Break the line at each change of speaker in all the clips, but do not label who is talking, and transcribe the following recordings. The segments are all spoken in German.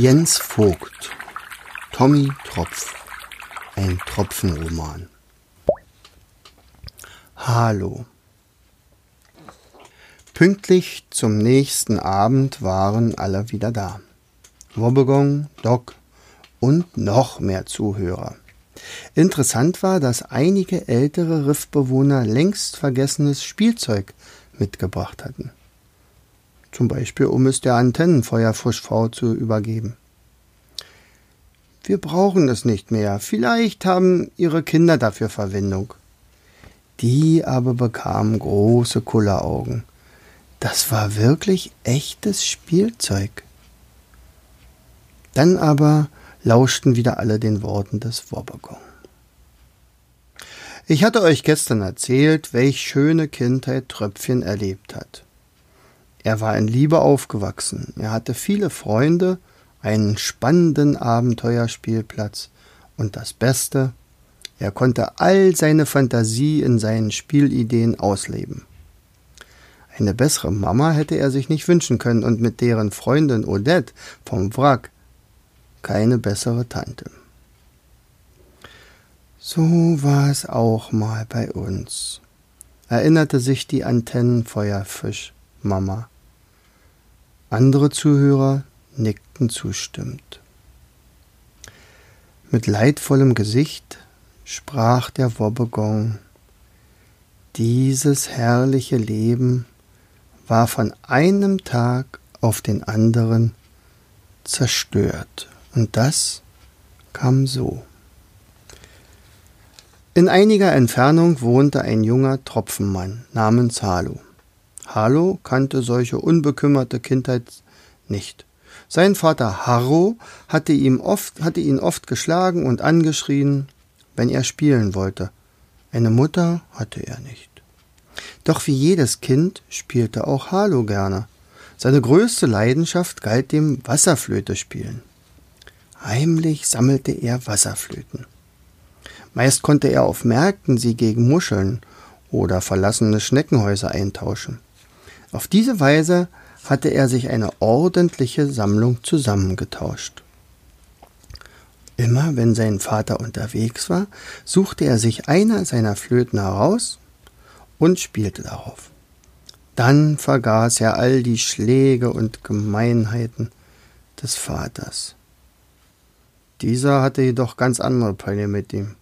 Jens Vogt Tommy Tropf Ein Tropfenroman Hallo Pünktlich zum nächsten Abend waren alle wieder da. Wobbegong, Doc und noch mehr Zuhörer. Interessant war, dass einige ältere Riffbewohner längst vergessenes Spielzeug mitgebracht hatten. Zum Beispiel, um es der Antennenfeuerfuschfrau zu übergeben. Wir brauchen es nicht mehr. Vielleicht haben Ihre Kinder dafür Verwendung. Die aber bekamen große Kulleraugen. Das war wirklich echtes Spielzeug. Dann aber lauschten wieder alle den Worten des Wobbegong. Ich hatte euch gestern erzählt, welch schöne Kindheit Tröpfchen erlebt hat. Er war in Liebe aufgewachsen, er hatte viele Freunde, einen spannenden Abenteuerspielplatz und das Beste, er konnte all seine Fantasie in seinen Spielideen ausleben. Eine bessere Mama hätte er sich nicht wünschen können und mit deren Freundin Odette vom Wrack keine bessere Tante. So war es auch mal bei uns, erinnerte sich die Antennenfeuerfisch-Mama. Andere Zuhörer nickten zustimmend. Mit leidvollem Gesicht sprach der Wobbegong. Dieses herrliche Leben war von einem Tag auf den anderen zerstört. Und das kam so. In einiger Entfernung wohnte ein junger Tropfenmann namens Halo. Halo kannte solche unbekümmerte Kindheit nicht. Sein Vater Harro hatte, ihm oft, hatte ihn oft geschlagen und angeschrien, wenn er spielen wollte. Eine Mutter hatte er nicht. Doch wie jedes Kind spielte auch Halo gerne. Seine größte Leidenschaft galt dem Wasserflöte-Spielen. Heimlich sammelte er Wasserflöten. Meist konnte er auf Märkten sie gegen Muscheln oder verlassene Schneckenhäuser eintauschen. Auf diese Weise hatte er sich eine ordentliche Sammlung zusammengetauscht. Immer wenn sein Vater unterwegs war, suchte er sich einer seiner Flöten heraus und spielte darauf. Dann vergaß er all die Schläge und Gemeinheiten des Vaters. Dieser hatte jedoch ganz andere Pläne mit ihm.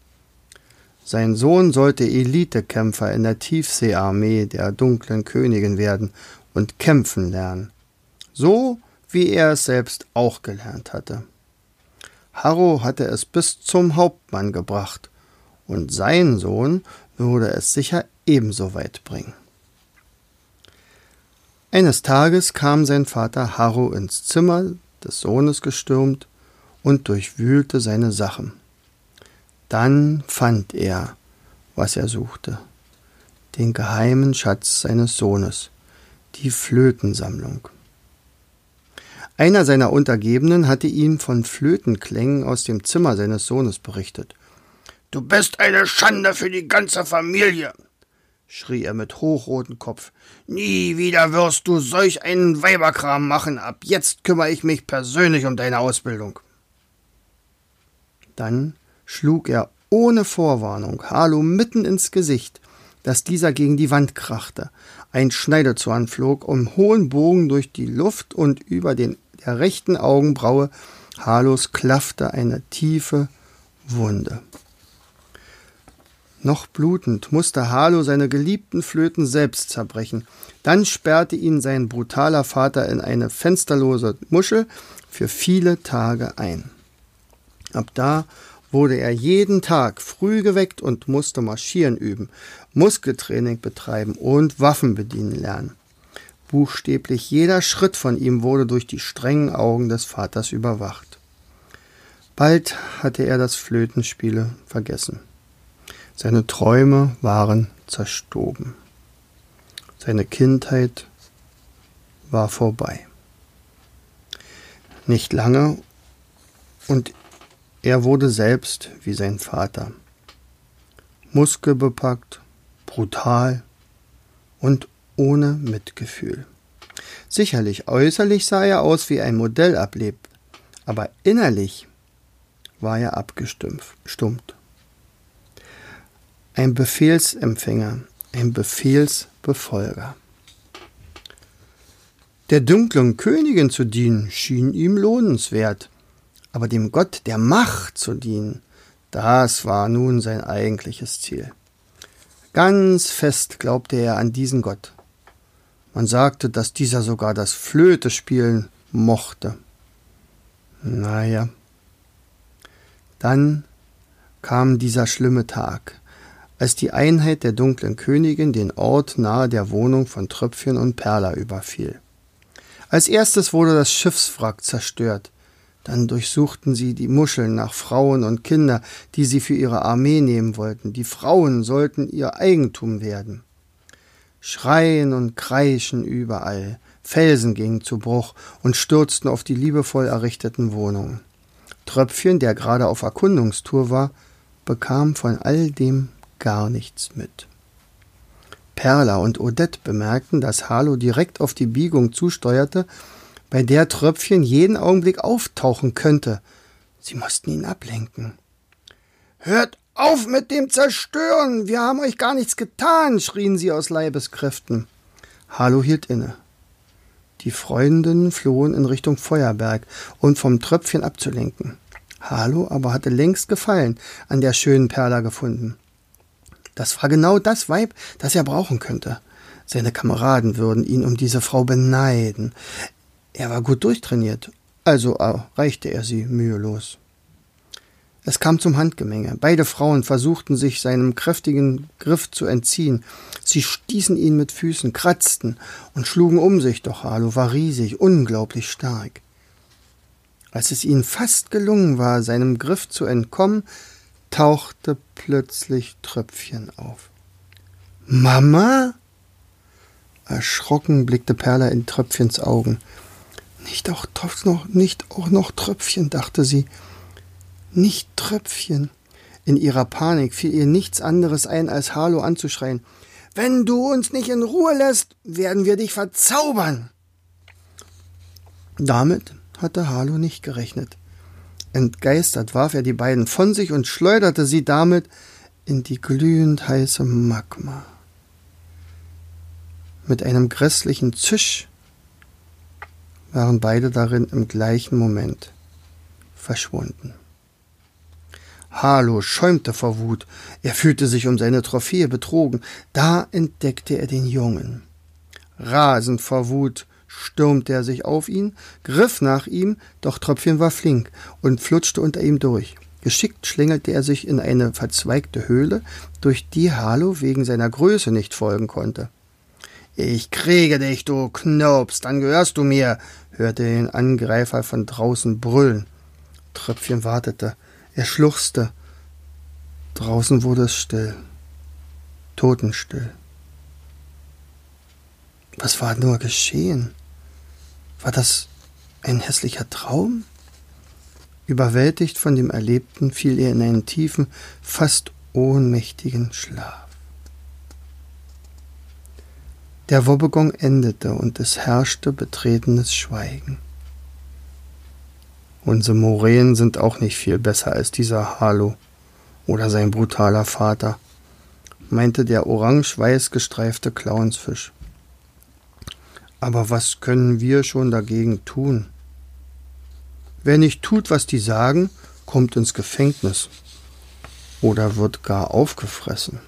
Sein Sohn sollte Elitekämpfer in der Tiefseearmee der dunklen Königin werden und kämpfen lernen, so wie er es selbst auch gelernt hatte. Harro hatte es bis zum Hauptmann gebracht, und sein Sohn würde es sicher ebenso weit bringen. Eines Tages kam sein Vater Harro ins Zimmer des Sohnes gestürmt und durchwühlte seine Sachen. Dann fand er, was er suchte, den geheimen Schatz seines Sohnes, die Flötensammlung. Einer seiner Untergebenen hatte ihm von Flötenklängen aus dem Zimmer seines Sohnes berichtet. Du bist eine Schande für die ganze Familie, schrie er mit hochrotem Kopf. Nie wieder wirst du solch einen Weiberkram machen. Ab jetzt kümmere ich mich persönlich um deine Ausbildung. Dann schlug er ohne Vorwarnung Harlow mitten ins Gesicht, dass dieser gegen die Wand krachte. Ein Schneidezorn flog um hohen Bogen durch die Luft und über den der rechten Augenbraue Harlows klaffte eine tiefe Wunde. Noch blutend musste Harlow seine geliebten Flöten selbst zerbrechen. Dann sperrte ihn sein brutaler Vater in eine fensterlose Muschel für viele Tage ein. Ab da wurde er jeden Tag früh geweckt und musste marschieren üben, Muskeltraining betreiben und Waffen bedienen lernen. Buchstäblich jeder Schritt von ihm wurde durch die strengen Augen des Vaters überwacht. Bald hatte er das Flötenspiele vergessen. Seine Träume waren zerstoben. Seine Kindheit war vorbei. Nicht lange und er wurde selbst wie sein Vater. Muskelbepackt, brutal und ohne Mitgefühl. Sicherlich äußerlich sah er aus wie ein Modellableb, aber innerlich war er abgestummt. Ein Befehlsempfänger, ein Befehlsbefolger. Der dunklen Königin zu dienen schien ihm lohnenswert, aber dem Gott der Macht zu dienen, das war nun sein eigentliches Ziel. Ganz fest glaubte er an diesen Gott. Man sagte, dass dieser sogar das Flöte spielen mochte. Naja. Dann kam dieser schlimme Tag, als die Einheit der dunklen Königin den Ort nahe der Wohnung von Tröpfchen und Perla überfiel. Als erstes wurde das Schiffswrack zerstört. Dann durchsuchten sie die Muscheln nach Frauen und Kinder, die sie für ihre Armee nehmen wollten. Die Frauen sollten ihr Eigentum werden. Schreien und Kreischen überall. Felsen gingen zu Bruch und stürzten auf die liebevoll errichteten Wohnungen. Tröpfchen, der gerade auf Erkundungstour war, bekam von all dem gar nichts mit. Perla und Odette bemerkten, dass Harlow direkt auf die Biegung zusteuerte, bei der Tröpfchen jeden Augenblick auftauchen könnte. Sie mussten ihn ablenken. Hört auf mit dem Zerstören! Wir haben euch gar nichts getan! schrien sie aus Leibeskräften. Harlow hielt inne. Die Freundinnen flohen in Richtung Feuerberg, um vom Tröpfchen abzulenken. Harlow aber hatte längst Gefallen an der schönen Perla gefunden. Das war genau das Weib, das er brauchen könnte. Seine Kameraden würden ihn um diese Frau beneiden. Er war gut durchtrainiert, also erreichte er sie mühelos. Es kam zum Handgemenge. Beide Frauen versuchten sich seinem kräftigen Griff zu entziehen. Sie stießen ihn mit Füßen, kratzten und schlugen um sich, doch Harlow war riesig, unglaublich stark. Als es ihnen fast gelungen war, seinem Griff zu entkommen, tauchte plötzlich Tröpfchen auf. Mama? Erschrocken blickte Perla in Tröpfchens Augen. Nicht auch, noch, nicht auch noch Tröpfchen, dachte sie. Nicht Tröpfchen. In ihrer Panik fiel ihr nichts anderes ein, als Harlow anzuschreien. Wenn du uns nicht in Ruhe lässt, werden wir dich verzaubern. Damit hatte Harlow nicht gerechnet. Entgeistert warf er die beiden von sich und schleuderte sie damit in die glühend heiße Magma. Mit einem grässlichen Zisch waren beide darin im gleichen Moment verschwunden. Harlow schäumte vor Wut. Er fühlte sich um seine Trophäe betrogen. Da entdeckte er den Jungen. Rasend vor Wut stürmte er sich auf ihn, griff nach ihm, doch Tröpfchen war flink und flutschte unter ihm durch. Geschickt schlängelte er sich in eine verzweigte Höhle, durch die Harlow wegen seiner Größe nicht folgen konnte. Ich kriege dich, du Knirps, dann gehörst du mir, hörte er den Angreifer von draußen brüllen. Tröpfchen wartete. Er schluchzte. Draußen wurde es still. Totenstill. Was war nur geschehen? War das ein hässlicher Traum? Überwältigt von dem Erlebten fiel er in einen tiefen, fast ohnmächtigen Schlaf. Der Wobbegong endete und es herrschte betretenes Schweigen. Unsere Moränen sind auch nicht viel besser als dieser Harlow oder sein brutaler Vater, meinte der orange-weiß gestreifte Clownsfisch. Aber was können wir schon dagegen tun? Wer nicht tut, was die sagen, kommt ins Gefängnis oder wird gar aufgefressen.